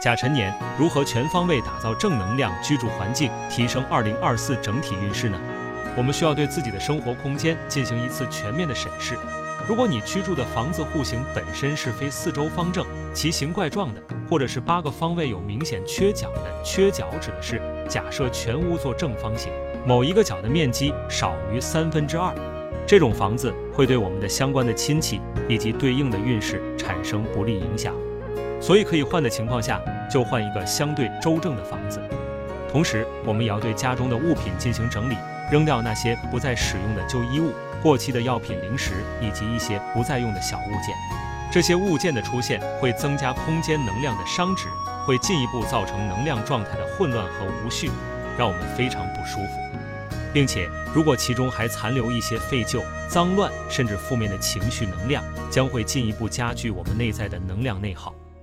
甲辰年如何全方位打造正能量居住环境，提升2024整体运势呢？我们需要对自己的生活空间进行一次全面的审视。如果你居住的房子户型本身是非四周方正、奇形怪状的，或者是八个方位有明显缺角的，缺角指的是假设全屋做正方形，某一个角的面积少于三分之二，这种房子会对我们的相关的亲戚以及对应的运势产生不利影响。所以可以换的情况下，就换一个相对周正的房子。同时，我们也要对家中的物品进行整理，扔掉那些不再使用的旧衣物、过期的药品、零食以及一些不再用的小物件。这些物件的出现会增加空间能量的熵值，会进一步造成能量状态的混乱和无序，让我们非常不舒服。并且，如果其中还残留一些废旧、脏乱，甚至负面的情绪能量，将会进一步加剧我们内在的能量内耗。